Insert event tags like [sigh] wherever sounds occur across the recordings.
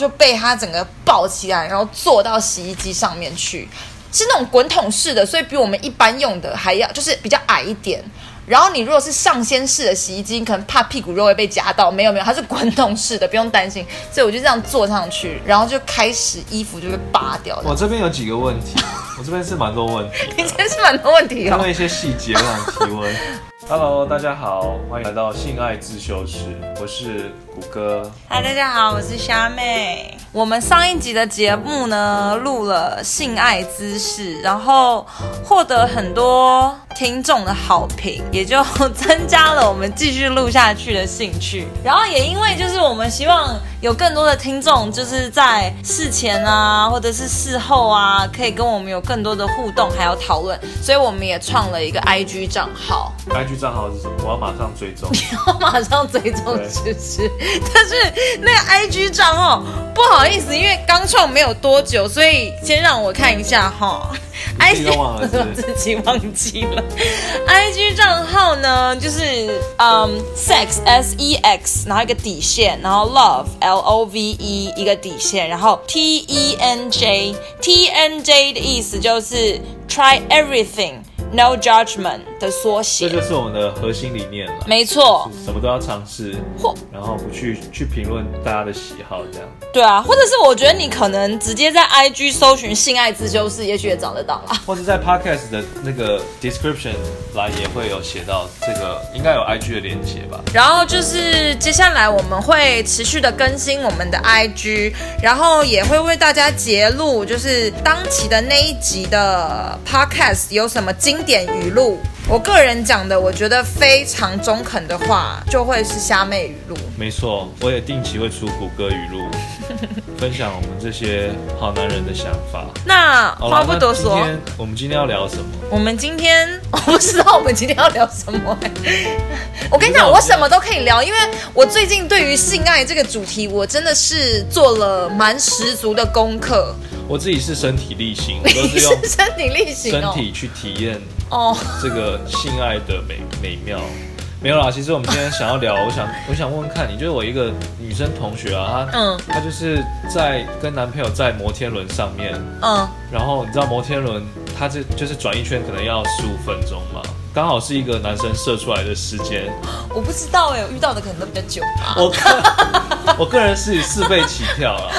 就被他整个抱起来，然后坐到洗衣机上面去，是那种滚筒式的，所以比我们一般用的还要就是比较矮一点。然后你如果是上掀式的洗衣机，可能怕屁股肉会被夹到，没有没有，它是滚筒式的，不用担心。所以我就这样坐上去，然后就开始衣服就被扒掉。我这边有几个问题，我这边是蛮多问题，[laughs] 你这边是蛮多问题哦。问一些细节，我想提问。[laughs] Hello，大家好，欢迎来到性爱自修室，我是谷歌。嗨，大家好，我是虾妹。我们上一集的节目呢，录了性爱姿势，然后获得很多听众的好评，也就增加了我们继续录下去的兴趣。然后也因为就是我们希望有更多的听众，就是在事前啊，或者是事后啊，可以跟我们有更多的互动，还有讨论，所以我们也创了一个 IG 账号。IG 账号是什么？我要马上追踪。你 [laughs] 要马上追踪是不是？但是那个 IG 账号不好意思，因为刚创没有多久，所以先让我看一下哈。I G 忘了，我自己忘记了。[laughs] I G 账号呢，就是嗯、um,，sex s e x，然后一个底线，然后 love l o v e 一个底线，然后 t e n j t n j 的意思就是 try everything。No judgment 的缩写，这就是我们的核心理念了。没错，什么都要尝试，然后不去去评论大家的喜好，这样。对啊，或者是我觉得你可能直接在 IG 搜寻性爱自修室，也许也找得到啦。或者在 Podcast 的那个 description 栏也会有写到这个，应该有 IG 的连接吧。然后就是接下来我们会持续的更新我们的 IG，然后也会为大家揭露，就是当期的那一集的 Podcast 有什么经典语录，我个人讲的，我觉得非常中肯的话，就会是虾妹语录。没错，我也定期会出谷歌语录，[laughs] 分享我们这些好男人的想法。那话不多说，今天我们今天要聊什么？我们今天 [laughs] 我不知道我们今天要聊什么。[laughs] 我跟你讲，我什么都可以聊，因为我最近对于性爱这个主题，我真的是做了蛮十足的功课。我自己是身体力行，[laughs] 我都是用身体力行，身体去体验哦这个性爱的美美妙。没有啦，其实我们今天想要聊，我想我想问问看你，就是我一个女生同学啊，她嗯，她就是在跟男朋友在摩天轮上面，嗯，然后你知道摩天轮它这就是转一圈可能要十五分钟嘛，刚好是一个男生射出来的时间。我不知道哎，我遇到的可能都比较久吧。我 [laughs] 我个人是以四倍起跳啊。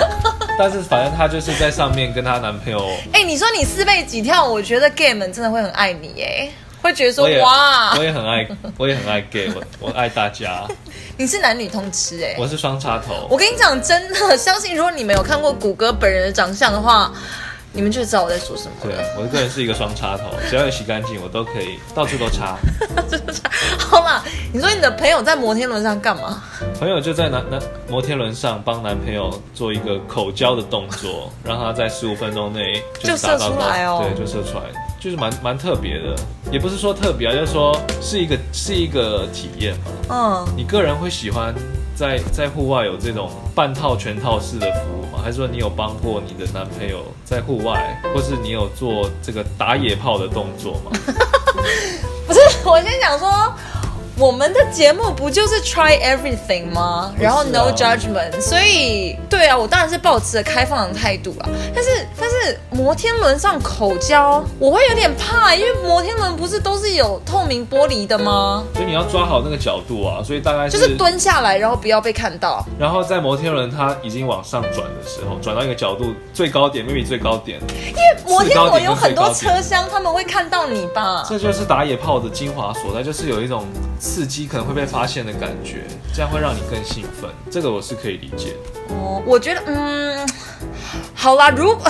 但是反正她就是在上面跟她男朋友。哎、欸，你说你四倍几跳，我觉得 gay 们真的会很爱你哎，会觉得说哇，我也很爱，[laughs] 我也很爱 gay，我我爱大家。[laughs] 你是男女通吃哎，我是双插头。我跟你讲，真的相信，如果你没有看过谷歌本人的长相的话。你们就知道我在说什么。对，我个人是一个双插头，[laughs] 只要有洗干净，我都可以到处都插。[laughs] 好啦，你说你的朋友在摩天轮上干嘛？朋友就在男男摩天轮上帮男朋友做一个口交的动作，[laughs] 让他在十五分钟内就，就射出来哦。对，就射出来，就是蛮蛮特别的，也不是说特别啊，就是说是一个是一个体验嘛。嗯，你个人会喜欢在在户外有这种半套全套式的服务吗？还是说你有帮过你的男朋友在户外，或是你有做这个打野炮的动作吗？[laughs] 不是，我先想说。我们的节目不就是 try everything 吗？啊、然后 no judgment，所以对啊，我当然是保持着开放的态度啊。但是但是摩天轮上口交，我会有点怕，因为摩天轮不是都是有透明玻璃的吗？所以你要抓好那个角度啊。所以大概是就是蹲下来，然后不要被看到。然后在摩天轮它已经往上转的时候，转到一个角度最高点，maybe 最高点。因为摩天轮有很多车厢，他们会看到你吧？这就是打野炮的精华所在，就是有一种。刺激可能会被发现的感觉，这样会让你更兴奋，这个我是可以理解的。哦，我觉得，嗯，好啦，如果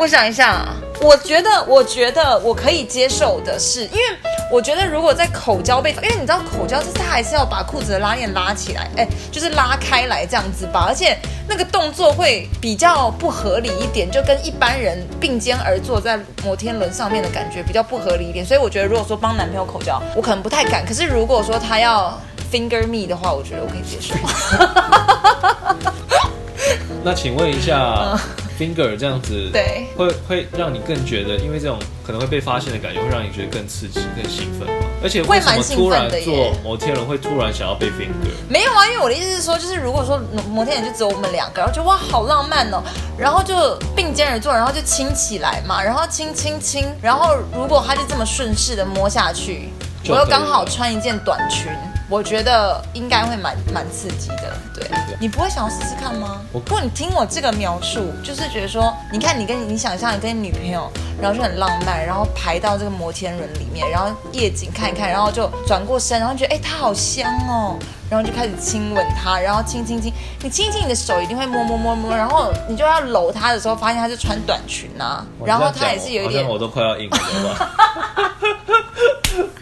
我想一下，我觉得，我觉得我可以接受的是，因为我觉得如果在口交被，因为你知道口交就是他还是要把裤子的拉链拉起来，哎，就是拉开来这样子吧，而且那个动作会比较不合理一点，就跟一般人并肩而坐在摩天轮上面的感觉比较不合理一点，所以我觉得如果说帮男朋友口交，我可能不太敢。可是如果说他要 finger me 的话，我觉得我可以接受。[laughs] [laughs] [laughs] 那请问一下。Finger 这样子，[laughs] 对，会会让你更觉得，因为这种可可能会被发现的感觉，会让你觉得更刺激、更兴奋吗？而且为什么突然做摩天轮会突然想要被 finger？没有啊，因为我的意思是说，就是如果说摩天轮就只有我们两个，然后就哇好浪漫哦，然后就并肩而坐，然后就亲起来嘛，然后亲亲亲，然后如果他就这么顺势的摸下去，我又刚好穿一件短裙。我觉得应该会蛮蛮刺激的，对，你不会想要试试看吗？不过你听我这个描述，就是觉得说，你看你跟你想象你跟你女朋友，然后就很浪漫，然后排到这个摩天轮里面，然后夜景看一看，然后就转过身，然后觉得哎，她好香哦，然后就开始亲吻她，然后亲亲亲，你亲亲你的手一定会摸摸摸摸，然后你就要搂她的时候，发现她是穿短裙啊，然后她也是有一点，我都快要硬了吧。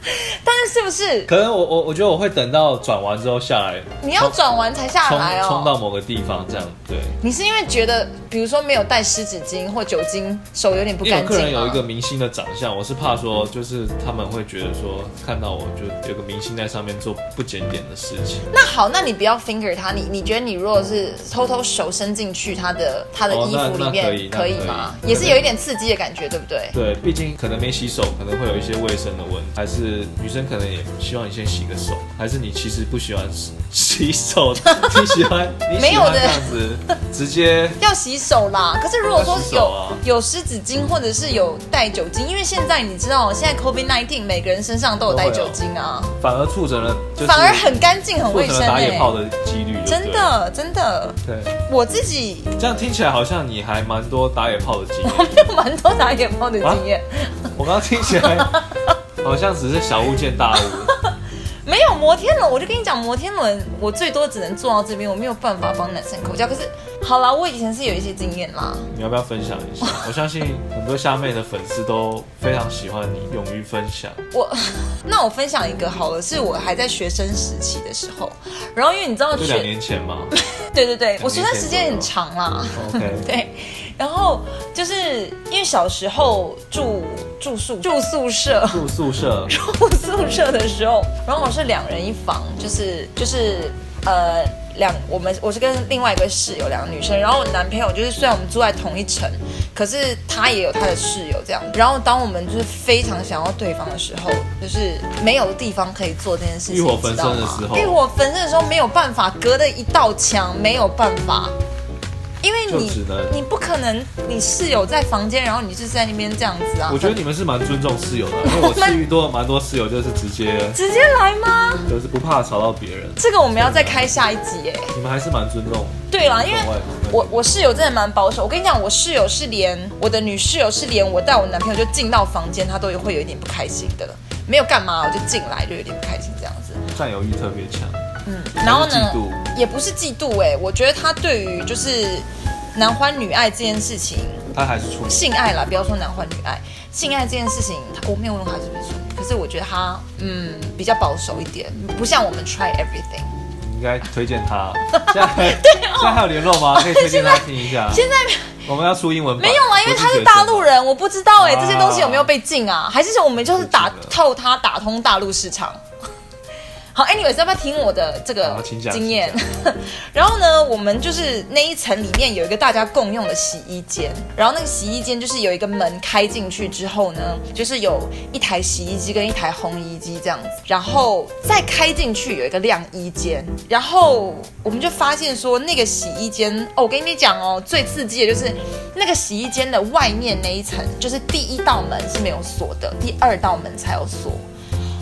[laughs] 但是是不是？可能我我我觉得我会等到转完之后下来。你要转完才下来哦。冲到某个地方这样，对。你是因为觉得，比如说没有带湿纸巾或酒精，手有点不干净。客人有一个明星的长相，我是怕说，就是他们会觉得说，看到我就有个明星在上面做不检点的事情。那好，那你不要 finger 他，你你觉得你如果是偷偷手伸进去他的他的衣服里面，哦、可以可以吗？也是有一点刺激的感觉，对不对？对，毕竟可能没洗手，可能会有一些卫生的问题，还是女生可能也希望你先洗个手，还是你其实不喜欢洗手，[laughs] 你喜欢你喜欢这样子直接 [laughs] 要洗手啦。可是如果说有、啊、有湿纸巾或者是有带酒精，因为现在你知道，现在 COVID-19 每个人身上都有带酒精啊，反而促成了，反而很干净很卫生、欸，打野炮的几率真的真的。对，我自己这样听起来好像你还蛮多打野炮的经验，[laughs] 我没有蛮多打野炮的经验、啊。我刚刚听起来。好像只是小巫见大巫，[laughs] 没有摩天轮，我就跟你讲，摩天轮我最多只能坐到这边，我没有办法帮男生口交。可是，好啦，我以前是有一些经验啦。你要不要分享一下？我相信很多虾妹的粉丝都非常喜欢你，勇于分享。我，[laughs] 那我分享一个好了，是我还在学生时期的时候，然后因为你知道，就两年前吗？对 [laughs] 对对，我学生时间很长啦。OK，对。然后就是因为小时候住住宿住宿舍住宿舍 [laughs] 住宿舍的时候，然后我是两人一房，就是就是呃两我们我是跟另外一个室友两个女生，然后我男朋友就是虽然我们住在同一层，可是他也有他的室友这样。然后当我们就是非常想要对方的时候，就是没有地方可以做这件事情，欲火焚身的时候，欲火焚身的时候没有办法，隔的一道墙没有办法。因为你你不可能，你室友在房间，然后你就是在那边这样子啊。我觉得你们是蛮尊重室友的，[laughs] 因为我遇多了蛮多室友，就是直接直接来吗？就是不怕吵到别人。这个我们要再开下一集哎。你们还是蛮尊重。对啦，因为我我室友真的蛮保守。我跟你讲，我室友是连我的女室友是连我带我男朋友就进到房间，他都会有一点不开心的。没有干嘛，我就进来就有点不开心这样子。占有欲特别强。嗯，然后呢？也不是嫉妒哎，我觉得他对于就是男欢女爱这件事情，他还是处女。性爱啦，不要说男欢女爱，性爱这件事情，我没有问他是不是处女，可是我觉得他嗯比较保守一点，不像我们 try everything。你应该推荐他。现在 [laughs] 对、哦，现在还有联络吗？[laughs] 可以推荐他听一下。现在我们要出英文版。没有啊，因为他是大陆人，我不知道哎、欸啊，这些东西有没有被禁啊？还是说我们就是打透他，打通大陆市场？好，anyways，要不要听我的这个经验？[laughs] 然后呢，我们就是那一层里面有一个大家共用的洗衣间，然后那个洗衣间就是有一个门开进去之后呢，就是有一台洗衣机跟一台烘衣机这样子，然后再开进去有一个晾衣间，然后我们就发现说那个洗衣间，哦，我跟你讲哦，最刺激的就是那个洗衣间的外面那一层，就是第一道门是没有锁的，第二道门才有锁。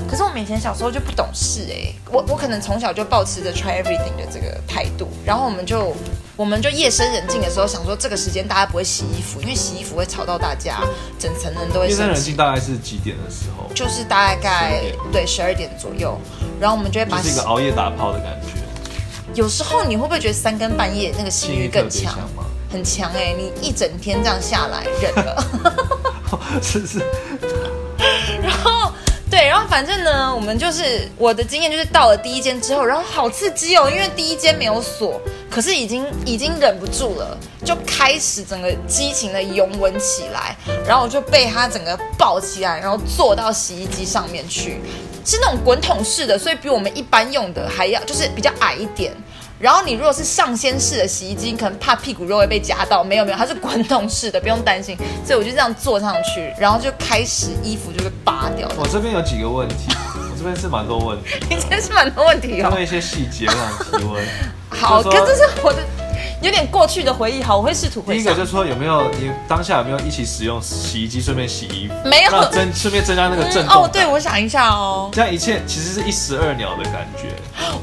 可是我们以前小时候就不懂事哎、欸，我我可能从小就抱持着 try everything 的这个态度，然后我们就我们就夜深人静的时候想说这个时间大家不会洗衣服，因为洗衣服会吵到大家，整层人都会。夜深人静大概是几点的时候？就是大概对十二点左右，然后我们就会把。是一个熬夜打炮的感觉。有时候你会不会觉得三更半夜那个性欲更强？很强哎、欸，你一整天这样下来忍了。是 [laughs] 是。反正呢，我们就是我的经验就是到了第一间之后，然后好刺激哦，因为第一间没有锁，可是已经已经忍不住了，就开始整个激情的拥吻起来，然后我就被他整个抱起来，然后坐到洗衣机上面去，是那种滚筒式的，所以比我们一般用的还要就是比较矮一点。然后你如果是上掀式的洗衣机，可能怕屁股肉会被夹到，没有没有，它是滚筒式的，不用担心。所以我就这样坐上去，然后就开始衣服就会扒掉。[laughs] 我这边有几个问题，我这边是蛮多问题，[laughs] 你这边是蛮多问题哦。因为一些细节我想提问。[laughs] 好，可这是我的。有点过去的回忆，好，我会试图回忆。第一个就是说，有没有你当下有没有一起使用洗衣机，顺便洗衣服？没有，增顺便增加那个震动、嗯。哦，对，我想一下哦。这样一切其实是一石二鸟的感觉。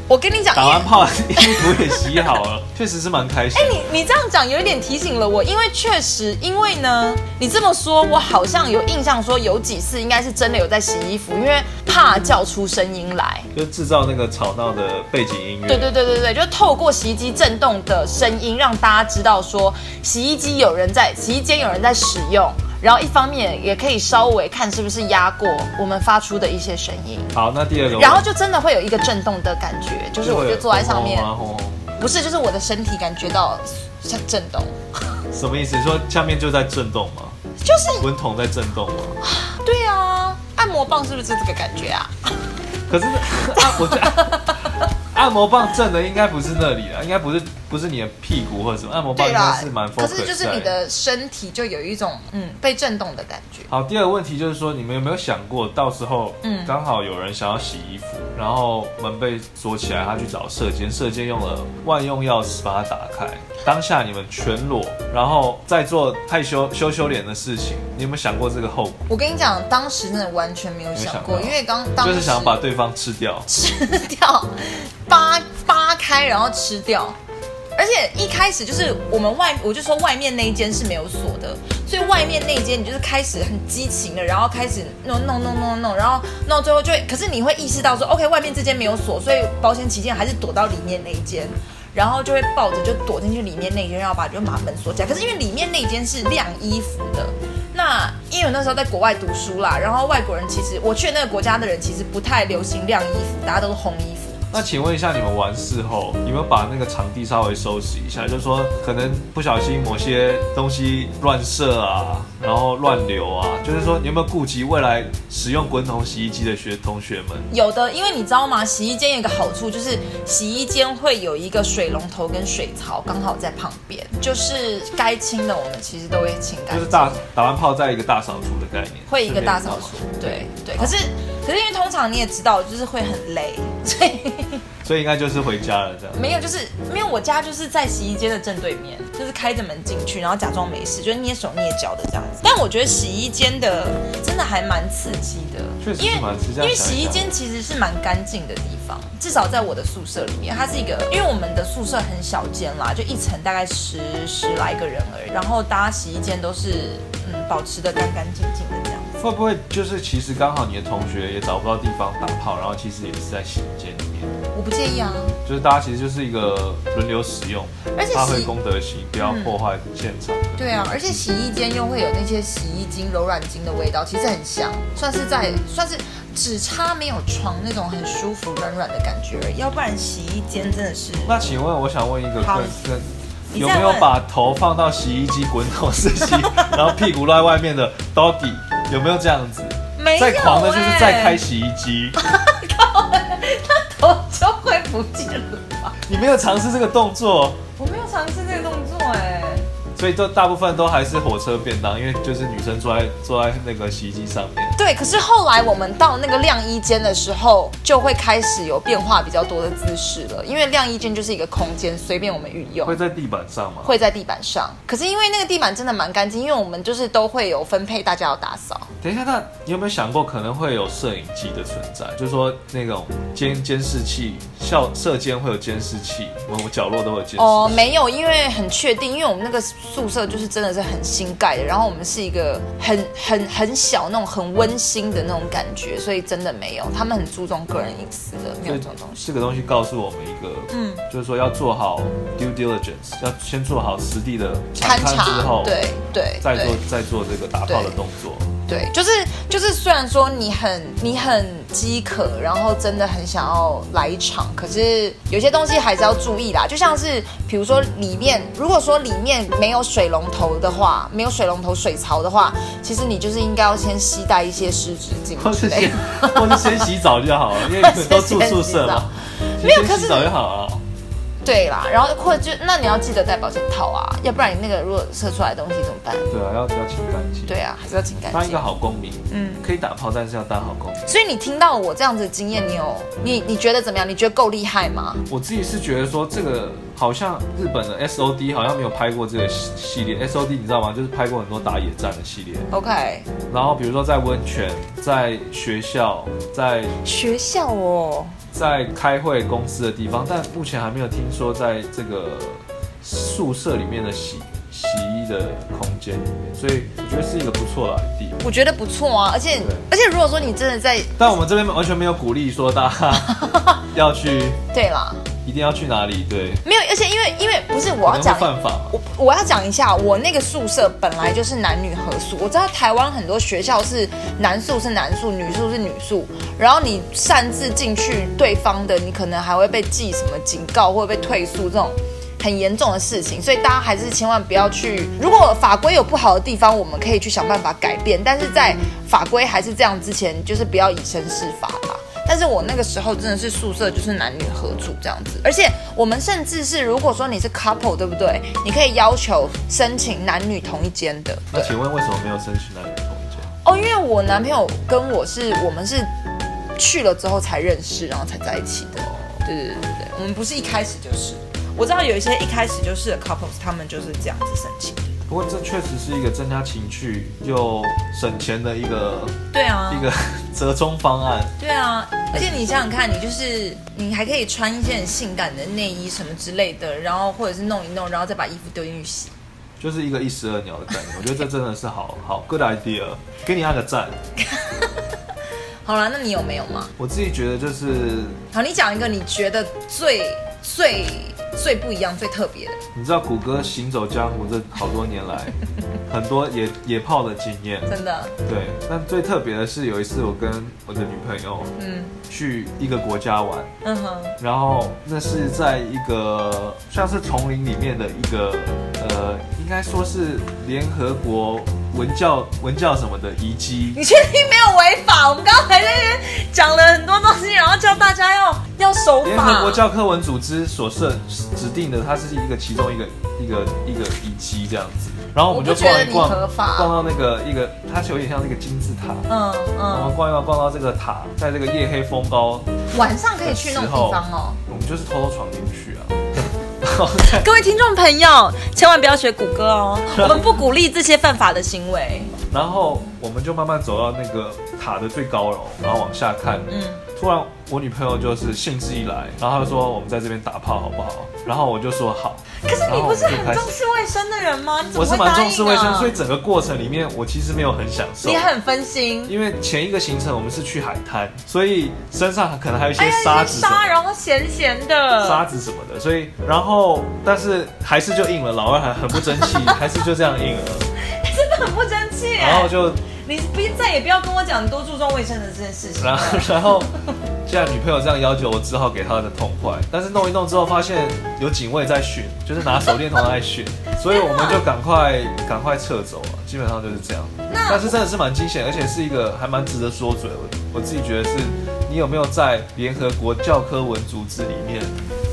我跟你讲，打完炮衣服也洗好了，[laughs] 确实是蛮开心。哎、欸，你你这样讲有一点提醒了我，因为确实，因为呢，你这么说，我好像有印象说有几次应该是真的有在洗衣服，因为怕叫出声音来，就制造那个吵闹的背景音乐。对对对对对，就透过洗衣机震动的声音，让大家知道说洗衣机有人在，洗衣间有人在使用。然后一方面也可以稍微看是不是压过我们发出的一些声音。好，那第二个，然后就真的会有一个震动的感觉，就是我就坐在上面，不是，就是我的身体感觉到像震动。什么意思？说下面就在震动吗？就是滚筒在震动吗？对啊，按摩棒是不是这个感觉啊？可是啊，我觉得按摩棒震的应该不是那里啊，应该不是。不是你的屁股或者什么，按摩棒应该是蛮。可是就是你的身体就有一种嗯被震动的感觉。好，第二个问题就是说，你们有没有想过，到时候嗯刚好有人想要洗衣服，嗯、然后门被锁起来，他去找射箭，射箭用了万用钥匙把它打开，当下你们全裸，然后再做害羞羞羞脸的事情，你有没有想过这个后果？我跟你讲，当时真的完全没有想过，想因为刚当时就是想把对方吃掉，[laughs] 吃掉，扒扒开然后吃掉。而且一开始就是我们外，我就说外面那一间是没有锁的，所以外面那一间你就是开始很激情的，然后开始弄弄弄弄弄，然后弄到最后就会，可是你会意识到说，OK，外面这间没有锁，所以保险起见还是躲到里面那一间，然后就会抱着就躲进去里面那一间，然后把就把门锁起来。可是因为里面那一间是晾衣服的，那因为我那时候在国外读书啦，然后外国人其实我去那个国家的人其实不太流行晾衣服，大家都是烘衣服。那请问一下，你们完事后有没有把那个场地稍微收拾一下？就是说，可能不小心某些东西乱射啊，然后乱流啊，就是说，你有没有顾及未来使用滚筒洗衣机的学同学们？有的，因为你知道吗？洗衣间有一个好处，就是洗衣间会有一个水龙头跟水槽，刚好在旁边，就是该清的我们其实都会清干净。就是大打完泡在一个大扫除的概念，会一个大扫除，对对。可是可是因为通常你也知道，就是会很累，[laughs] 所以。所以应该就是回家了，这样。没有，就是没有。我家就是在洗衣间的正对面，就是开着门进去，然后假装没事，就是蹑手捏脚的这样子。但我觉得洗衣间的真的还蛮刺激的，确实是蛮刺激。因为洗衣间其实是蛮干净的地方，至少在我的宿舍里面，它是一个，因为我们的宿舍很小间啦，就一层大概十十来个人而已，然后大家洗衣间都是嗯保持的干干净净的这样子。会不会就是其实刚好你的同学也找不到地方打炮，然后其实也是在洗衣间里面？我不介意啊，就是大家其实就是一个轮流使用，而且发挥公德心，不要破坏现场。对啊，而且洗衣间又会有那些洗衣精、柔软精的味道，其实很香，算是在算是只差没有床那种很舒服、软软的感觉而已。要不然洗衣间真的是……那请问，我想问一个更更有没有把头放到洗衣机滚筒 [laughs] 式洗，然后屁股落在外面的 doggy？有没有这样子？没有、欸。再狂的就是再开洗衣机，[laughs] 靠，他头就会不见了吧？你没有尝试这个动作？我没有尝试。所以都大部分都还是火车便当，因为就是女生坐在坐在那个洗衣机上面。对，可是后来我们到那个晾衣间的时候，就会开始有变化比较多的姿势了。因为晾衣间就是一个空间，随便我们运用。会在地板上吗？会在地板上。可是因为那个地板真的蛮干净，因为我们就是都会有分配，大家要打扫。等一下，那你有没有想过可能会有摄影机的存在？就是说那种监监视器，校舍间会有监视器，我们角落都会有监视器。哦，没有，因为很确定，因为我们那个。宿舍就是真的是很新盖的，然后我们是一个很很很小那种很温馨的那种感觉，所以真的没有，他们很注重个人隐私的，没有这种东西。这个东西告诉我们一个，嗯，就是说要做好 due diligence，要先做好实地的勘察之后，对对，再做再做这个打炮的动作。对，就是就是，虽然说你很你很饥渴，然后真的很想要来一场，可是有些东西还是要注意啦。就像是比如说里面，如果说里面没有水龙头的话，没有水龙头水槽的话，其实你就是应该要先携带一些湿纸巾，或是先或是先洗澡就好了，因为你们都住宿舍嘛，[laughs] 没有可是洗澡就好了。对啦，然后或者就那你要记得戴保险套啊，要不然你那个如果射出来的东西怎么办？对啊，要要清干净。对啊，还是要清干净。当一个好公民，嗯，可以打炮，但是要当好公民。所以你听到我这样子的经验，你有你你觉得怎么样？你觉得够厉害吗？我自己是觉得说这个好像日本的 SOD 好像没有拍过这个系列，SOD 你知道吗？就是拍过很多打野战的系列。OK。然后比如说在温泉，在学校，在学校哦。在开会公司的地方，但目前还没有听说在这个宿舍里面的洗洗衣的空间里面，所以我觉得是一个不错的地方。我觉得不错啊，而且而且如果说你真的在，但我们这边完全没有鼓励说大家 [laughs] 要去。对啦。一定要去哪里？对，没有，而且因为因为不是我要讲犯法，我我要讲一下，我那个宿舍本来就是男女合宿。我知道台湾很多学校是男宿是男宿，女宿是女宿，然后你擅自进去对方的，你可能还会被记什么警告，或者被退宿这种很严重的事情。所以大家还是千万不要去。如果法规有不好的地方，我们可以去想办法改变，但是在法规还是这样之前，就是不要以身试法吧。但是我那个时候真的是宿舍就是男女合住这样子，而且我们甚至是如果说你是 couple 对不对？你可以要求申请男女同一间的。那请问为什么没有申请男女同一间？哦，因为我男朋友跟我是我们是去了之后才认识，然后才在一起的。对对对对对，我们不是一开始就是。我知道有一些一开始就是的 couples，他们就是这样子申请。不过这确实是一个增加情趣又省钱的一个，对啊，一个 [laughs] 折中方案。对啊，而且你想想看，你就是你还可以穿一些很性感的内衣什么之类的，然后或者是弄一弄，然后再把衣服丢进去洗，就是一个一石二鸟的概念。我觉得这真的是好好 good idea，给你按个赞。[laughs] 好了，那你有没有吗？我自己觉得就是，好，你讲一个你觉得最最。最不一样、最特别的，你知道谷歌行走江湖这好多年来，[laughs] 很多野野炮的经验，真的。对，但最特别的是有一次我跟我的女朋友，嗯，去一个国家玩，嗯哼，然后那是在一个像是丛林里面的一个，呃，应该说是联合国。文教文教什么的遗迹，你确定没有违法？我们刚才在那边讲了很多东西，然后叫大家要要守法。联合国教科文组织所设指定的，它是一个其中一个一个一个遗迹这样子。然后我们就逛一逛，逛到那个一个，它是有点像那个金字塔。嗯嗯。我们逛一逛，逛到这个塔，在这个夜黑风高，晚上可以去那种地方哦。我们就是偷偷闯进去啊。[laughs] 各位听众朋友，千万不要学谷歌哦，[laughs] 我们不鼓励这些犯法的行为。然后我们就慢慢走到那个塔的最高楼，然后往下看。嗯，突然我女朋友就是兴致一来，然后她就说：“我们在这边打炮好不好？”然后我就说：“好。”可是你不是很重视卫生的人吗？我是蛮重视卫生，所以整个过程里面我其实没有很享受。你很分心，因为前一个行程我们是去海滩，所以身上可能还有一些沙子，沙然后咸咸的沙子什么的，所以然后但是还是就硬了，老二还很不争气，[laughs] 还是就这样硬了，真的很不争气。然后就。你不再也不要跟我讲多注重卫生的这件事情。然后，然后，既然女朋友这样要求，我只好给她的痛快。但是弄一弄之后，发现有警卫在巡，就是拿手电筒在巡，[laughs] 所以我们就赶快赶快撤走了。基本上就是这样。那但是真的是蛮惊险，而且是一个还蛮值得说嘴。我我自己觉得是，你有没有在联合国教科文组织里面？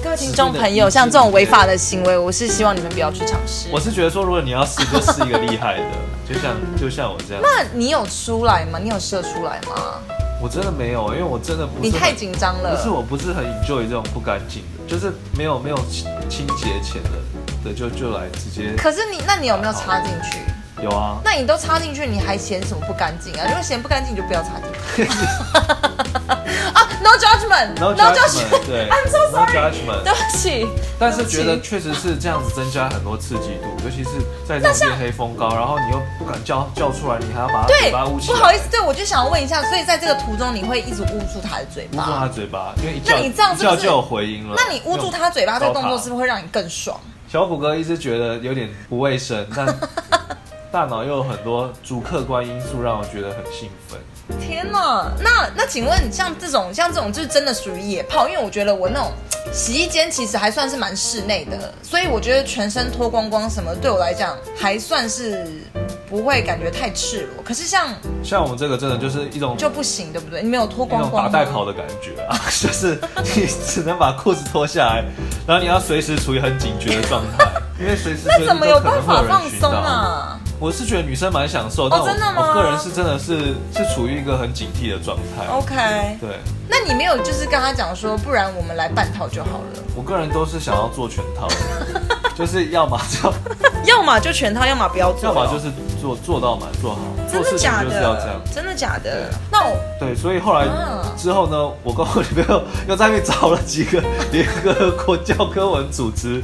各位听众朋友，像这种违法的行为，我是希望你们不要去尝试。我是觉得说，如果你要试，就试一个厉害的。[laughs] 就像就像我这样，那你有出来吗？你有射出来吗？我真的没有，因为我真的不是。你太紧张了。不是，我不是很 enjoy 这种不干净的，就是没有没有清清洁前的的就就来直接。可是你，那你有没有插进去？有啊。那你都插进去，你还嫌什么不干净啊？如果嫌不干净，你就不要插进去。[laughs] 啊，No judgment，No judgment，对，[laughs] I'm so judgment，对不起。但是觉得确实是这样子增加很多刺激度，尤其是在这种黑风高，然后你又不敢叫叫出来，你还要把他嘴巴捂起来。不好意思，对，我就想要问一下，所以在这个途中你会一直捂住他的嘴巴？捂住他嘴巴，因为一叫那你这样是不是就有回音了？那你捂住他嘴巴这个动作是不是会让你更爽？小虎哥一直觉得有点不卫生，但 [laughs] 大脑又有很多主客观因素让我觉得很兴奋。天哪，那那请问像这种像这种就是真的属于野炮？因为我觉得我那种洗衣间其实还算是蛮室内的，所以我觉得全身脱光光什么对我来讲还算是不会感觉太赤裸。可是像像我们这个真的就是一种就不行，对不对？你没有脱光光，打带跑的感觉啊，[laughs] 就是你只能把裤子脱下来，然后你要随时处于很警觉的状态，因为随时。那怎么有办法放松啊？我是觉得女生蛮享受，但我、哦、我个人是真的是是处于一个很警惕的状态。OK，对。那你没有就是跟他讲说，不然我们来半套就好了。我个人都是想要做全套的，[laughs] 就是要么就 [laughs] 要么就全套，要么不要做，要么就是做做到满做好。真的假的？就是要这样。真的假的？那我对，所以后来之后呢，我跟我女朋友又在那边找了几个联合国教科文组织。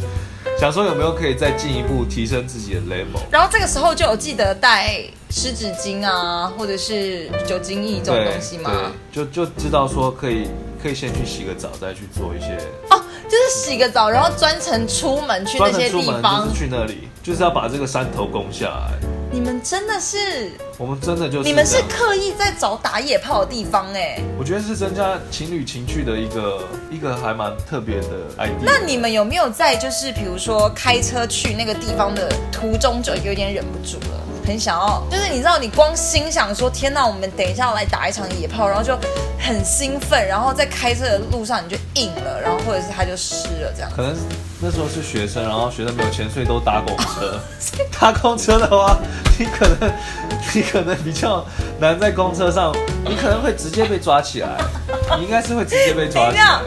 想说有没有可以再进一步提升自己的 level，然后这个时候就有记得带湿纸巾啊，或者是酒精液这种东西嘛？对，就就知道说可以可以先去洗个澡，再去做一些哦，就是洗个澡，然后专程出门去那些地方，就是去那里，就是要把这个山头攻下来。你们真的是，我们真的就是，你们是刻意在找打野炮的地方哎。我觉得是增加情侣情趣的一个一个还蛮特别的 idea。那你们有没有在就是比如说开车去那个地方的途中就有点忍不住了？很想要，就是你知道，你光心想说天哪，我们等一下要来打一场野炮，然后就很兴奋，然后在开车的路上你就硬了，然后或者是他就湿了这样。可能那时候是学生，然后学生没有钱，所以都搭公车。搭公车的话，你可能你可能比较难在公车上，你可能会直接被抓起来。[laughs] 你应该是会直接被抓起来。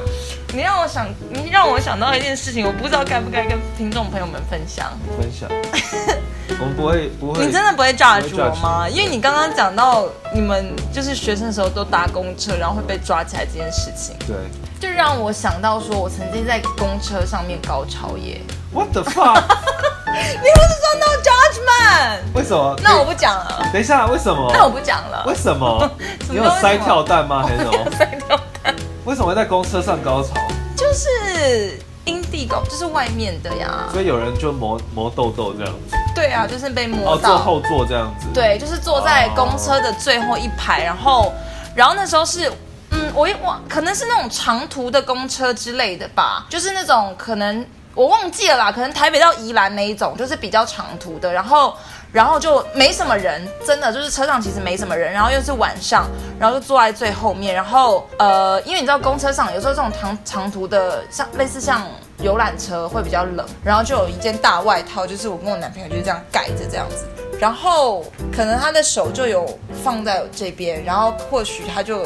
你让我想，你让我想到一件事情，我不知道该不该跟听众朋友们分享。分享。[laughs] 我们不会不会，你真的不会 judge 我吗？因为你刚刚讲到你们就是学生的时候都搭公车，然后会被抓起来这件事情，对，就让我想到说，我曾经在公车上面高潮耶。What the fuck？[laughs] 你不是说 no judgment？为什么？那我不讲了。等一下，为什么？那我不讲了。为什么？[laughs] 你有塞跳蛋吗？还是什么？[laughs] 塞跳蛋。为什么会在公车上高潮？就是。阴蒂狗就是外面的呀，所以有人就磨磨痘痘这样子。对啊，就是被磨到。哦，坐后座这样子。对，就是坐在公车的最后一排，然后，然后那时候是，嗯，我一忘，可能是那种长途的公车之类的吧，就是那种可能我忘记了啦，可能台北到宜兰那一种，就是比较长途的，然后。然后就没什么人，真的就是车上其实没什么人，然后又是晚上，然后就坐在最后面，然后呃，因为你知道公车上有时候这种长长途的，像类似像游览车会比较冷，然后就有一件大外套，就是我跟我男朋友就是这样盖着这样子，然后可能他的手就有放在我这边，然后或许他就，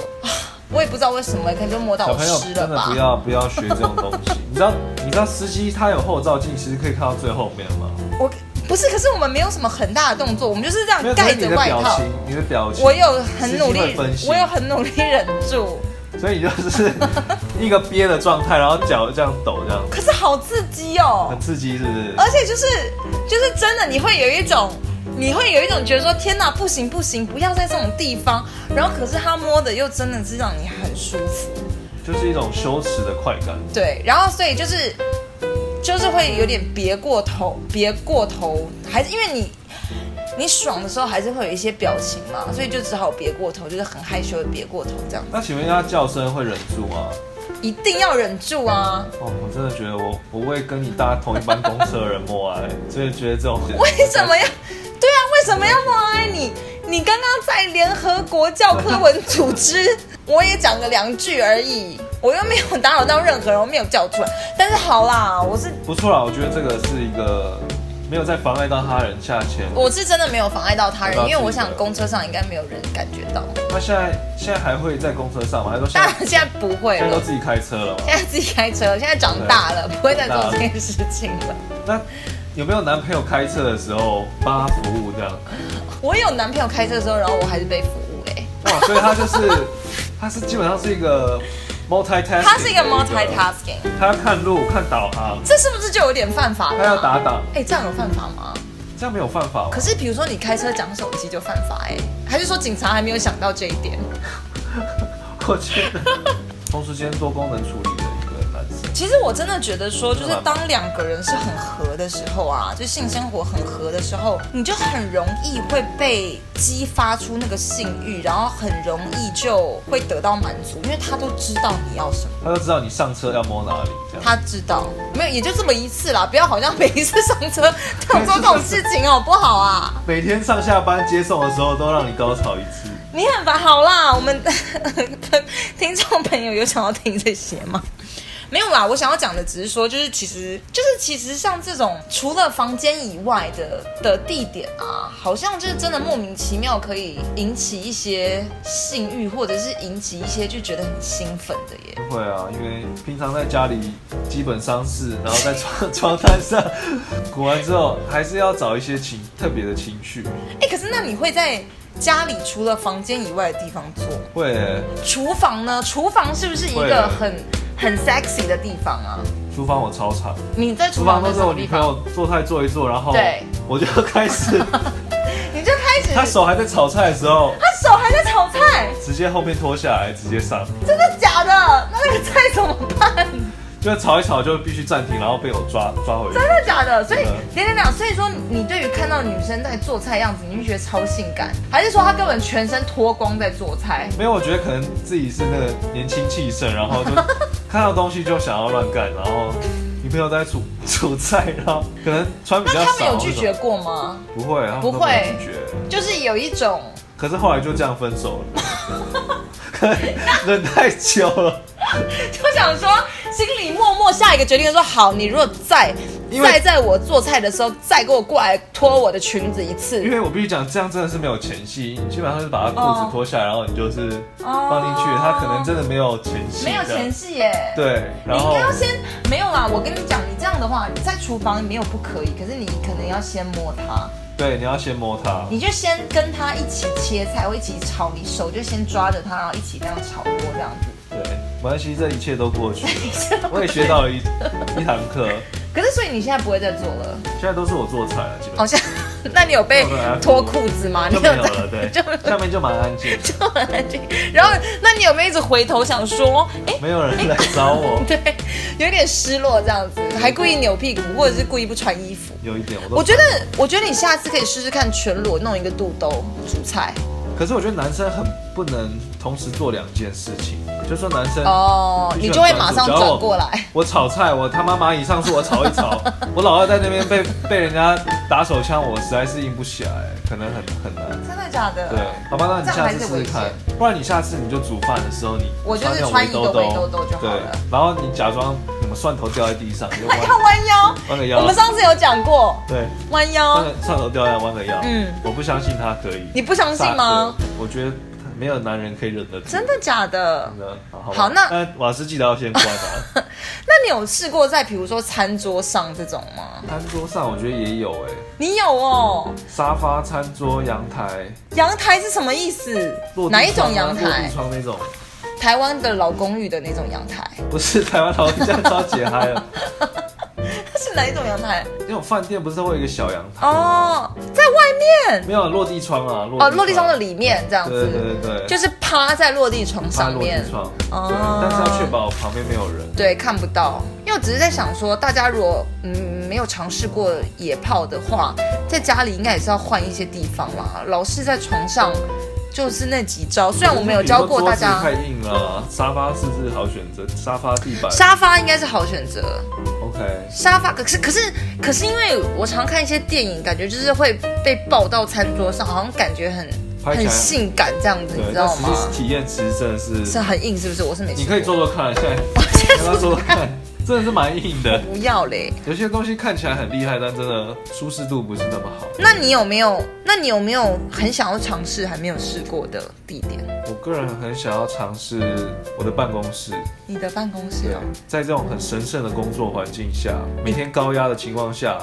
我也不知道为什么，可能就摸到我湿了吧。真的不要不要学这种东西，你知道你知道司机他有后照镜，其实可以看到最后面吗？我。不是，可是我们没有什么很大的动作，我们就是这样盖着外套。你的表情，我有很努力，我有很努力忍住。所以你就是 [laughs] 一个憋的状态，然后脚这样抖，这样。可是好刺激哦！很刺激，是不是？而且就是就是真的，你会有一种，你会有一种觉得说，天哪，不行不行，不要在这种地方。然后可是他摸的又真的是让你很舒服，就是一种羞耻的快感。对，然后所以就是。就是会有点别过头，别过头，还是因为你，你爽的时候还是会有一些表情嘛，所以就只好别过头，就是很害羞的别过头这样。那请问一下，叫声会忍住吗？一定要忍住啊！哦，我真的觉得我我不会跟你搭同一班公车的人默哀，所 [laughs] 以觉得这种为什么要？对啊，为什么要默哀你？你刚刚在联合国教科文组织，[laughs] 我也讲了两句而已。我又没有打扰到任何人，我没有叫出来。但是好啦，我是不错啦。我觉得这个是一个没有在妨碍到他人下签。我是真的没有妨碍到他人，因为我想公车上应该没有人感觉到。那现在现在还会在公车上吗？还是说 [laughs] 现在不会了，现在都自己开车了。现在自己开车了，现在长大了，不会再做这件事情了。那有没有男朋友开车的时候帮他服务这样？我有男朋友开车的时候，然后我还是被服务哎、欸。哇，所以他就是 [laughs] 他是基本上是一个。他是一个 multitasking，他要看路、看导航，这是不是就有点犯法了？他要打档，哎、欸，这样有犯法吗？这样没有犯法。可是比如说你开车讲手机就犯法哎、欸，还是说警察还没有想到这一点？[laughs] 我觉得 [laughs] 同时间多功能处理。其实我真的觉得说，就是当两个人是很合的时候啊，就性生活很合的时候，你就很容易会被激发出那个性欲，然后很容易就会得到满足，因为他都知道你要什么，他都知道你上车要摸哪里，这样。他知道，没有，也就这么一次啦，不要好像每一次上车都有做这种事情哦，不好啊。每天上下班接送的时候都让你高潮一次，你很烦。好啦，我们 [laughs] 听众朋友有想要听这些吗？没有啦，我想要讲的只是说，就是其实就是其实像这种除了房间以外的的地点啊，好像就是真的莫名其妙可以引起一些性欲，或者是引起一些就觉得很兴奋的耶。不会啊，因为平常在家里基本上是，然后在床床单上 [laughs] 裹完之后，还是要找一些情特别的情绪。哎，可是那你会在家里除了房间以外的地方做？会耶。厨房呢？厨房是不是一个很？很 sexy 的地方啊！厨房我超常。你在厨房都是我女朋友做菜做一做，然后对，我就开始，[laughs] 你就开始，他手还在炒菜的时候，他手还在炒菜，直接后面脱下来直接上，真的假的？那那个菜怎么办？就吵一吵就必须暂停，然后被我抓抓回去。真的假的？所以点点点，所以说你对于看到女生在做菜样子，你就觉得超性感，还是说她根本全身脱光在做菜？没有，我觉得可能自己是那个年轻气盛，然后就看到东西就想要乱干，然后女朋友在煮煮菜，然后可能穿比较少。那他们有拒绝过吗？不会，不会拒绝，就是有一种。可是后来就这样分手了，可能忍太久了，[laughs] 就想说。心里默默下一个决定，说好，你如果再再在我做菜的时候再给我过来脱我的裙子一次，因为我必须讲，这样真的是没有前戏，你基本上是把他裤子脱下来，然后你就是放进去，他可能真的没有前戏，没有前戏耶。对，然后你应该要先没有啦。我跟你讲，你这样的话，你在厨房没有不可以，可是你可能要先摸他。对，你要先摸他，你就先跟他一起切菜，或一起炒，你手就先抓着他，然后一起这样炒锅这样子。对，没关系，这 [laughs] 一切都过去了。我也学到了一一堂课。可是，所以你现在不会再做了？现在都是我做菜了，基本上。好像，[laughs] 那你有被脱裤子吗？就没有了，对。[laughs] 就下面就蛮安静，就很安静。然后，那你有没有一直回头想说，哎，没有人来找我？对，有点失落这样子，还故意扭屁股，或者是故意不穿衣服？有一点，我觉得，我觉得你下次可以试试看全裸弄一个肚兜煮菜。可是我觉得男生很不能同时做两件事情，就说男生哦，你就会马上转过来。[laughs] 我炒菜，我他妈蚂蚁上树，我炒一炒，[laughs] 我老二在那边被被人家打手枪，我实在是硬不起来，可能很很难。真的假的？对，好吧，那你下次试试看，不然你下次你就煮饭的时候，你我就是穿一个围兜兜就好了。对，然后你假装什么蒜头掉在地上，你就 [laughs] 弯腰，弯个腰。我们上次有讲过，对，弯腰，蒜头掉下来弯个腰。嗯，我不相信他可以。你不相信吗？我觉得没有男人可以忍得住。真的假的？真的。好，好，那那瓦斯记得要先关啊。[laughs] 那你有试过在比如说餐桌上这种吗？餐桌上我觉得也有哎。你有哦。沙发、餐桌、阳台。阳台是什么意思？哪一种阳台？落地窗那种。台湾的老公寓的那种阳台。不是台湾老公寓，这样超解嗨了。是哪一种阳台？那种饭店不是都会有一个小阳台哦，在外面。没有落地窗啊，哦，落地窗的里面这样子。对对对，就是趴在落地窗上面。落地窗。哦。但是要确保旁边没有人。对，看不到。因为我只是在想说，大家如果嗯没有尝试过野炮的话，在家里应该也是要换一些地方啦。老是在床上。就是那几招，虽然我没有教过大家。太硬了，沙发是不是好选择？沙发、地板。沙发应该是好选择。OK。沙发，可是可是可是，因为我常看一些电影，感觉就是会被抱到餐桌上，好像感觉很很性感这样子，你知道吗？体验其实真的是是很硬，是不是？我是没。你可以做做看，现在。做做看。真的是蛮硬的，不要嘞！有些东西看起来很厉害，但真的舒适度不是那么好。那你有没有？那你有没有很想要尝试还没有试过的地点？我个人很想要尝试我的办公室。你的办公室哦，在这种很神圣的工作环境下，每天高压的情况下，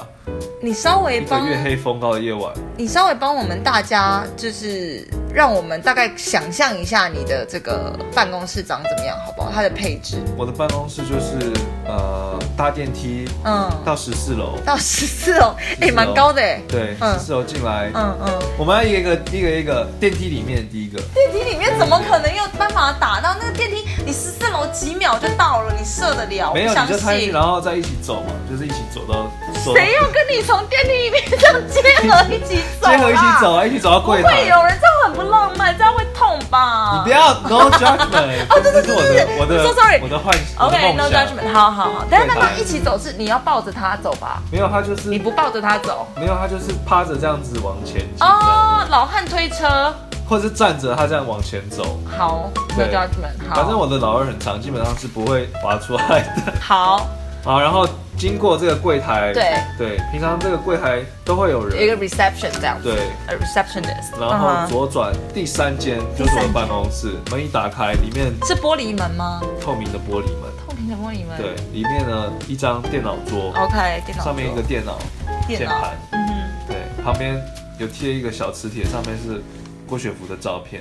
你稍微帮月黑风高的夜晚，你稍微帮我们大家就是。让我们大概想象一下你的这个办公室长怎么样，好不好？它的配置，我的办公室就是呃搭电梯，嗯，到十四楼，[laughs] 到十四楼，哎，蛮高的哎。对，十四楼进来，嗯嗯，我们要一个一个一个电梯里面第一个。电梯里面怎么可能有办法打到那个电梯？你十四楼几秒就到了，你射得了？没有，你就猜，然后再一起走嘛，就是一起走到。谁要跟你从电梯里面这样结合一起走？结合一起走啊，一起走到柜台。不会有人这样很不浪漫，这样会痛吧？你不要 no judgment。[laughs] 哦，对对对对对，我的，so sorry，我的幻想。OK，no judgment。好好好，但是那他一起走是你要抱着他走吧？没有，他就是你不抱着他走。没有，他就是趴着这样子往前走。哦，老汉推车。或者是站着，他这样往前走。好，no judgment。好，反正我的老二很长，基本上是不会滑出来的。好。好，然后经过这个柜台，对。对，平常这个柜台都会有人，一个 reception 这样，对，a receptionist。然后左转第三间就是我们办公室，门一打开，里面是玻璃门吗？透明的玻璃门，透明的玻璃门。对，里面呢一张电脑桌，OK，电脑上面一个电脑。键盘，嗯哼，对，旁边有贴一个小磁铁，上面是郭雪芙的照片。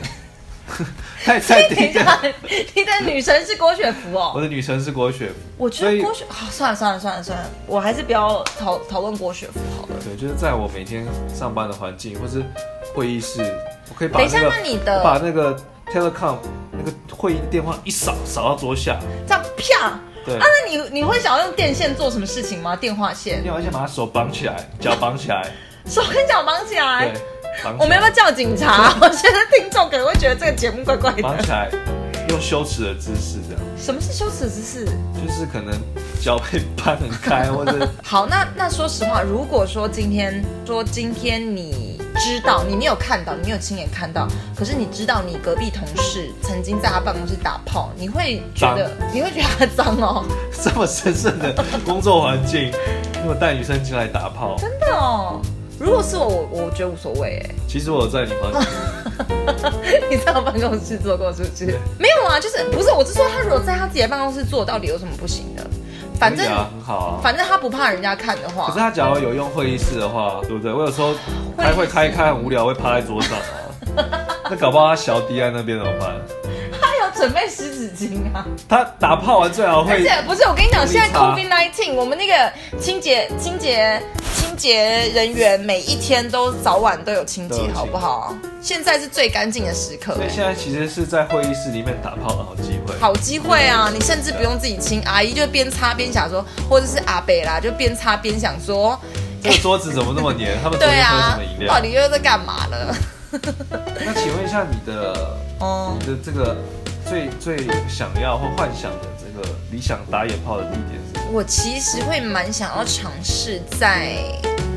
[laughs] 太太低了，你的女神是郭雪芙哦。我的女神是郭雪芙。我觉得郭雪，好，算了算了算了算了，我还是不要讨讨论郭雪芙好了。对，就是在我每天上班的环境或是会议室，我可以把等一下，那你的把那个 telecom 那个会议电话一扫扫到桌下，这样啪。对。啊，那你你会想要用电线做什么事情吗？电话线。电话线把他手绑起来，脚绑起来。手跟脚绑起来。对。我们要不要叫警察？[laughs] 我觉得听众可能会觉得这个节目怪怪的。绑起来，用羞耻的姿势这样。什么是羞耻的姿势？就是可能脚被掰很开，或者 [laughs]…… 好，那那说实话，如果说今天说今天你知道你没有看到，你没有亲眼看到，可是你知道你隔壁同事曾经在他办公室打炮，你会觉得你会觉得他脏哦？[laughs] 这么神圣的工作环境，如果带女生进来打炮，真的哦。如果是我，我我觉得无所谓哎。其实我有在你办公室，[laughs] 你在我办公室做过是不是？没有啊，就是不是，我是说他如果在他自己的办公室做，到底有什么不行的？反正很好啊，反正他不怕人家看的话。可是他假如有用会议室的话，对不对？我有时候开会开开很无聊，会趴在桌上啊。[laughs] 那搞不好他小弟在那边怎么办？他有准备湿纸巾啊。他打泡完最好会。而且不是，我跟你讲，现在 COVID-19，我们那个清洁清洁。清洁人员每一天都早晚都有清洁，好不好？现在是最干净的时刻。所以现在其实是在会议室里面打炮的好机会。好机会啊！你甚至不用自己清，阿姨就边擦边想说，或者是阿北啦，就边擦边想说，这个桌子怎么那么黏？[laughs] 他们昨天喝什么饮料？到底又在干嘛呢？[laughs] 那请问一下你的，[laughs] 哦，你的这个最最想要或幻想的这个理想打野炮的地点是？我其实会蛮想要尝试在，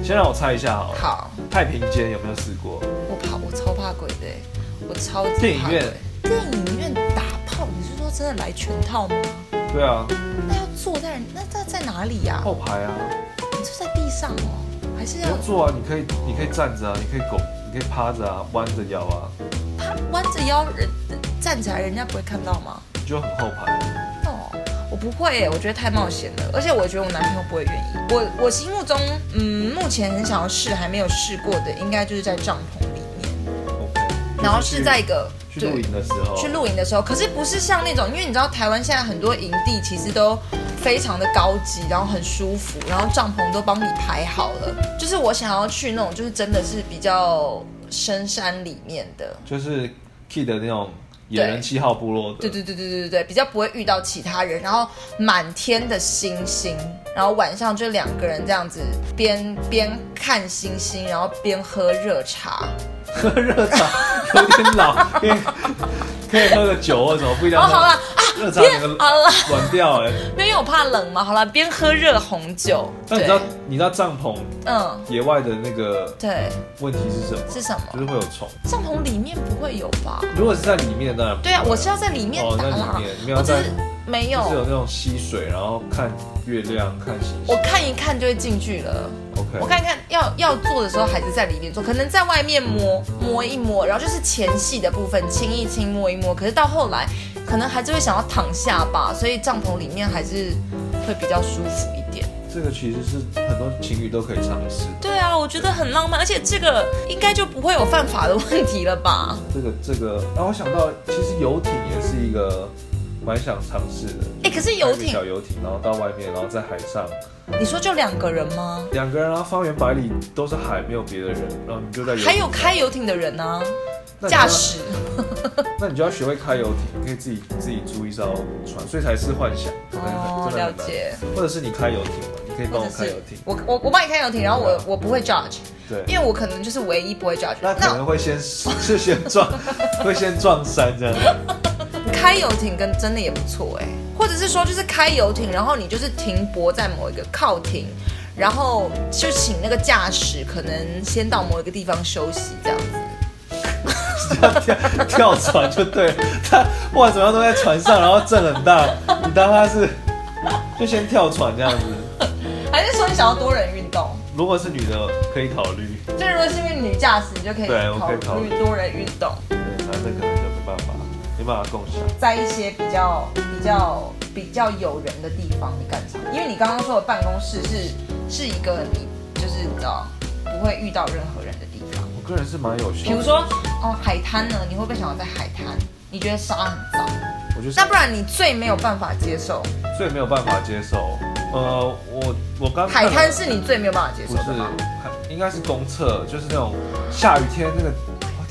先让我猜一下好了。好，太平间有没有试过？我怕，我超怕鬼的，我超级怕。电影院，电影院打炮，你是说真的来全套吗？对啊。那要坐在那在在哪里呀？后排啊。你坐在地上哦，还是要坐啊？你可以你可以站着啊，你可以拱，你可以趴着啊，弯着腰啊。趴弯着腰，人站起来，人家不会看到吗？就很后排。我不会欸，我觉得太冒险了，而且我觉得我男朋友不会愿意。我我心目中，嗯，目前很想要试还没有试过的，应该就是在帐篷里面。OK。然后是在一个去露营的时候，去露营的时候，可是不是像那种，因为你知道台湾现在很多营地其实都非常的高级，然后很舒服，然后帐篷都帮你排好了。就是我想要去那种，就是真的是比较深山里面的，就是 Key 的那种。野人七号部落的，对对对对对对对，比较不会遇到其他人，然后满天的星星，然后晚上就两个人这样子边边看星星，然后边喝热茶，[laughs] 喝热茶有点老，可以喝个酒或者什么不一样。哦，好了啊，热茶那个好了，软掉哎，因为我怕冷嘛。好了，边喝热红酒。那你知道你知道帐篷嗯野外的那个对问题是什么？是什么？就是会有虫。帐篷里面不会有吧？如果是在里面当然对啊，我是要在里面打啦。我只是没有，是有那种吸水，然后看月亮看星星。我看一看就会进去了。OK，我看一看要要做的时候还是在里面做，可能在外面摸摸一摸，然后就是前戏的部分亲一亲摸一摸，可是到后来可能还是会想要躺下吧，所以帐篷里面还是会比较舒服一点。这个其实是很多情侣都可以尝试。对啊，我觉得很浪漫，而且这个应该就不会有犯法的问题了吧？这个这个让我想到，其实游艇也是一个蛮想尝试的。哎，可是游艇小游艇，然后到外面，然后在海上。你说就两个人吗？两个人，然后方圆百里都是海，没有别的人，然后你就在。还有开游艇的人呢、啊，驾驶。[laughs] 那你就要学会开游艇，你可以自己自己租一艘船，所以才是幻想。哦，了解。或者是你开游艇嘛，你可以帮我开游艇。我我我帮你开游艇，然后我我不会 judge。对，因为我可能就是唯一不会 judge。那可能会先是先撞，[laughs] 会先撞山这样。[laughs] 开游艇跟真的也不错哎，或者是说就是开游艇，然后你就是停泊在某一个靠艇，然后就请那个驾驶可能先到某一个地方休息这样子。[laughs] 跳跳船就对了，他不管怎么样都在船上，然后震很大，你当他是 [laughs] 就先跳船这样子。还是说你想要多人运动？如果是女的可以考虑。就如果是因为女驾驶，你就可以考虑多人运动。对，男生可能就没办法。没办法共享，在一些比较比较比较有人的地方，你干啥？因为你刚刚说的办公室是是一个你就是你知道不会遇到任何人。我个人是蛮有趣的。比如说哦，海滩呢，你会不会想要在海滩？你觉得沙很脏？我觉得。那不然你最没有办法接受？最没有办法接受？呃，我我刚海滩是你最没有办法接受的吗？不是，应该是公厕，就是那种下雨天那个。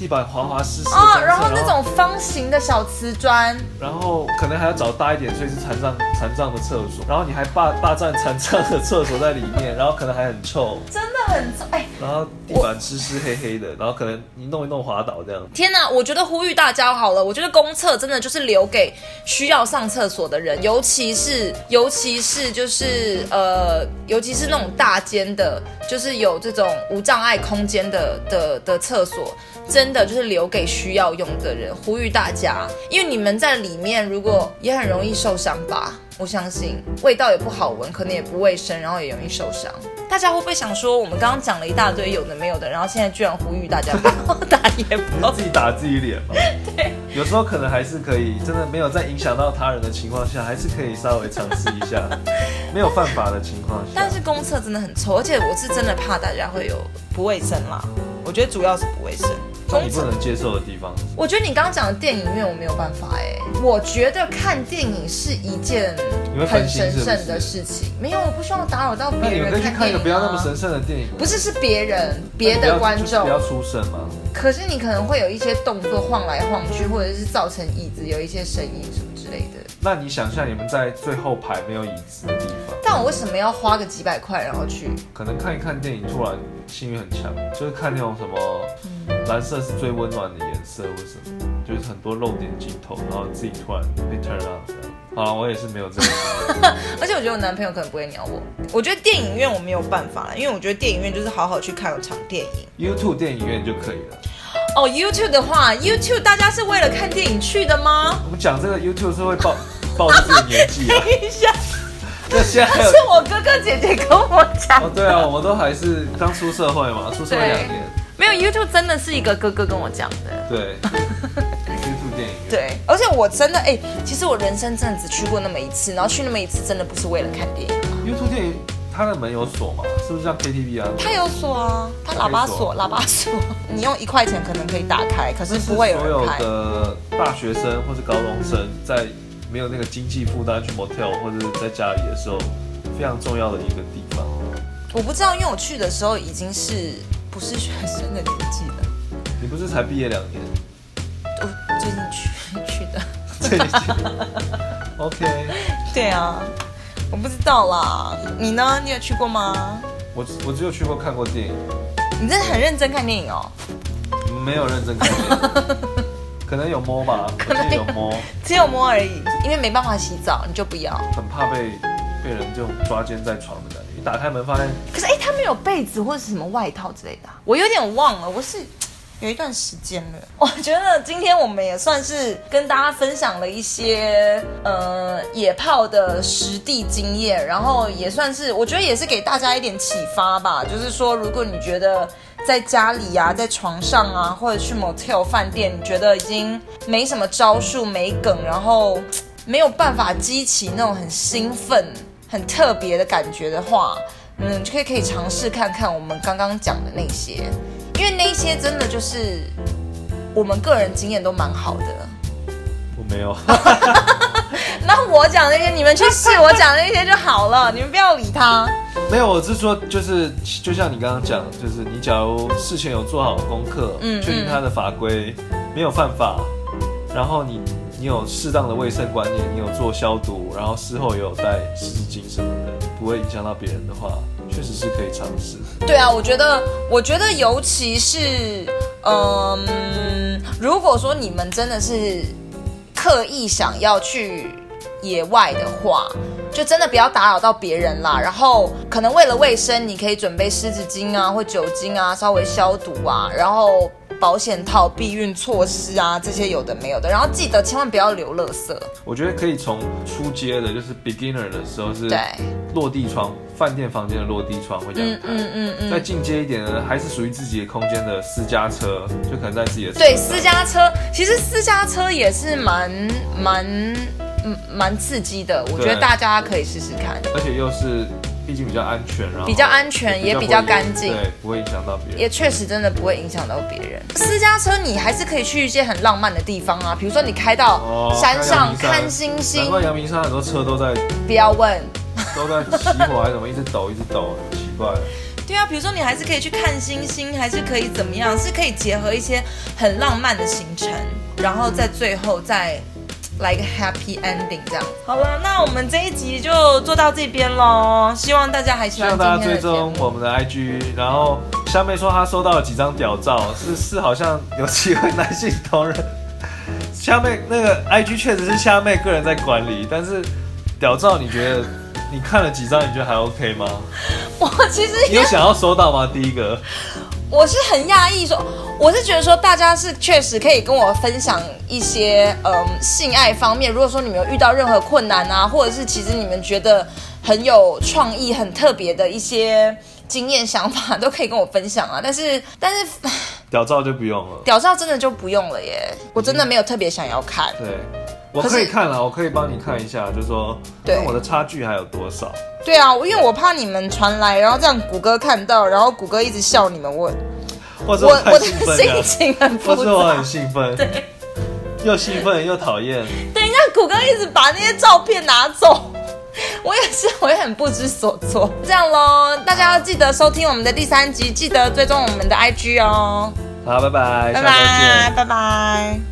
地板滑滑湿湿啊，然后那种方形的小瓷砖，然后可能还要找大一点，所以是残障残障的厕所，然后你还霸霸占残障的厕所在里面，然后可能还很臭，真的很臭哎，然后地板湿湿黑黑的，然后可能你弄一弄滑倒这样。天哪，我觉得呼吁大家好了，我觉得公厕真的就是留给需要上厕所的人，尤其是尤其是就是呃，尤其是那种大间的，就是有这种无障碍空间的的的厕所。真的就是留给需要用的人，呼吁大家，因为你们在里面如果也很容易受伤吧，我相信味道也不好闻，可能也不卫生，然后也容易受伤。大家会不会想说，我们刚刚讲了一大堆有的没有的，然后现在居然呼吁大家不要打野炮，自己打自己脸吗？[laughs] 对，有时候可能还是可以，真的没有在影响到他人的情况下，还是可以稍微尝试一下，[laughs] 没有犯法的情况下。但是公厕真的很臭，而且我是真的怕大家会有不卫生啦。我觉得主要是不卫生。你不能接受的地方，我觉得你刚刚讲的电影院我没有办法哎。我觉得看电影是一件很神圣的事情。没有，我不希望打扰到别人看电影。你可以看一个不要那么神圣的电影。不是，是别人别的观众不要出声吗？可是你可能会有一些动作晃来晃去，或者是造成椅子有一些声音什么之类的。那你想象你们在最后排没有椅子的地方，但我为什么要花个几百块然后去？可能看一看电影，突然性欲很强，就是看那种什么。蓝色是最温暖的颜色，为什么？就是很多露点镜头，然后自己突然被 turn on 这样。好了，我也是没有这个。[laughs] 而且我觉得我男朋友可能不会鸟我。我觉得电影院我没有办法了，因为我觉得电影院就是好好去看一场电影。YouTube 电影院就可以了。哦，YouTube 的话，YouTube 大家是为了看电影去的吗？我们讲这个 YouTube 是会报报 [laughs] 自己年纪啊。等一下，那现在 [laughs] 是我哥哥姐姐跟我讲。哦，对啊，我们都还是刚出社会嘛，出社会两年。没有 YouTube 真的是一个哥哥跟我讲的。对，YouTube 电影院。对，而且我真的哎，其实我人生真的只去过那么一次，然后去那么一次真的不是为了看电影。YouTube 电影它的门有锁吗？是不是像 KTV 啊？它有锁啊，它喇叭锁，喇叭锁，[laughs] 你用一块钱可能可以打开，可是不会有人。所有的大学生或是高中生在没有那个经济负担去 motel 或者在家里的时候，非常重要的一个地方。我不知道，因为我去的时候已经是。不是学生的年纪了，你不是才毕业两年？我最近去 [laughs] 去的。最近去。OK。对啊，我不知道啦。你呢？你有去过吗？我我只有去过看过电影。你真的很认真看电影哦？没有认真看电影，[laughs] 可能有摸吧，可能有摸，只有摸而已。因为没办法洗澡，你就不要。很怕被被人这种抓奸在床的感觉。打开门发现，可是哎，他没有被子或者是什么外套之类的，我有点忘了。我是有一段时间了。我觉得今天我们也算是跟大家分享了一些呃野炮的实地经验，然后也算是我觉得也是给大家一点启发吧。就是说，如果你觉得在家里呀、啊，在床上啊，或者去 motel 饭店，你觉得已经没什么招数、没梗，然后没有办法激起那种很兴奋。很特别的感觉的话，嗯，就可以可以尝试看看我们刚刚讲的那些，因为那些真的就是我们个人经验都蛮好的。我没有，[laughs] 那我讲那些，你们去试我讲那些就好了，你们不要理他。没有，我是说，就是就像你刚刚讲，就是你假如事前有做好功课，嗯，确定他的法规没有犯法，然后你你有适当的卫生观念，你有做消毒，然后事后也有带湿纸巾什么的，不会影响到别人的话，确实是可以尝试。对啊，我觉得，我觉得尤其是，嗯，如果说你们真的是刻意想要去。野外的话，就真的不要打扰到别人啦。然后可能为了卫生，你可以准备湿纸巾啊，或酒精啊，稍微消毒啊。然后保险套、避孕措施啊，这些有的没有的。然后记得千万不要留垃圾。我觉得可以从初阶的，就是 beginner 的时候是落地窗，饭店房间的落地窗会这样开。嗯嗯嗯嗯。再进阶一点的，还是属于自己的空间的私家车，就可能在自己的车。对，私家车，其实私家车也是蛮蛮。嗯，蛮刺激的，我觉得大家可以试试看。而且又是，毕竟比较安全，然后比较安全，也比较干净，对，不会影响到别人。也确实真的不会影响到别人。私家车你还是可以去一些很浪漫的地方啊，比如说你开到山上看星星。难怪阳明山很多车都在。不要问。都在熄火还是怎么，一直抖一直抖，奇怪。对啊，比如说你还是可以去看星星，还是可以怎么样，是可以结合一些很浪漫的行程，然后在最后再。来一个 happy ending 这样。好了，那我们这一集就做到这边喽。希望大家还喜欢。希望大家追踪我们的 IG，然后虾妹说她收到了几张屌照，是是好像有几位男性同仁。虾妹那个 IG 确实是虾妹个人在管理，但是屌照你觉得你看了几张，你觉得还 OK 吗？[laughs] 我其实你有想要收到吗？第一个。我是很讶异，说我是觉得说大家是确实可以跟我分享一些嗯性爱方面，如果说你们有遇到任何困难啊，或者是其实你们觉得很有创意、很特别的一些经验想法，[laughs] 都可以跟我分享啊。但是但是 [sighs] 屌照就不用了，屌照真的就不用了耶，我真的没有特别想要看。对。我可以看了，我可以帮你看一下，就是说，对，我的差距还有多少？对啊，因为我怕你们传来，然后这样谷歌看到，然后谷歌一直笑你们，我，我我的心情很复杂，或者我很兴奋，对，又兴奋又讨厌。等一下，谷歌一直把那些照片拿走，[laughs] 我也是，我也很不知所措。这样喽，大家要记得收听我们的第三集，记得追踪我们的 IG 哦。好，拜拜，拜拜，拜拜。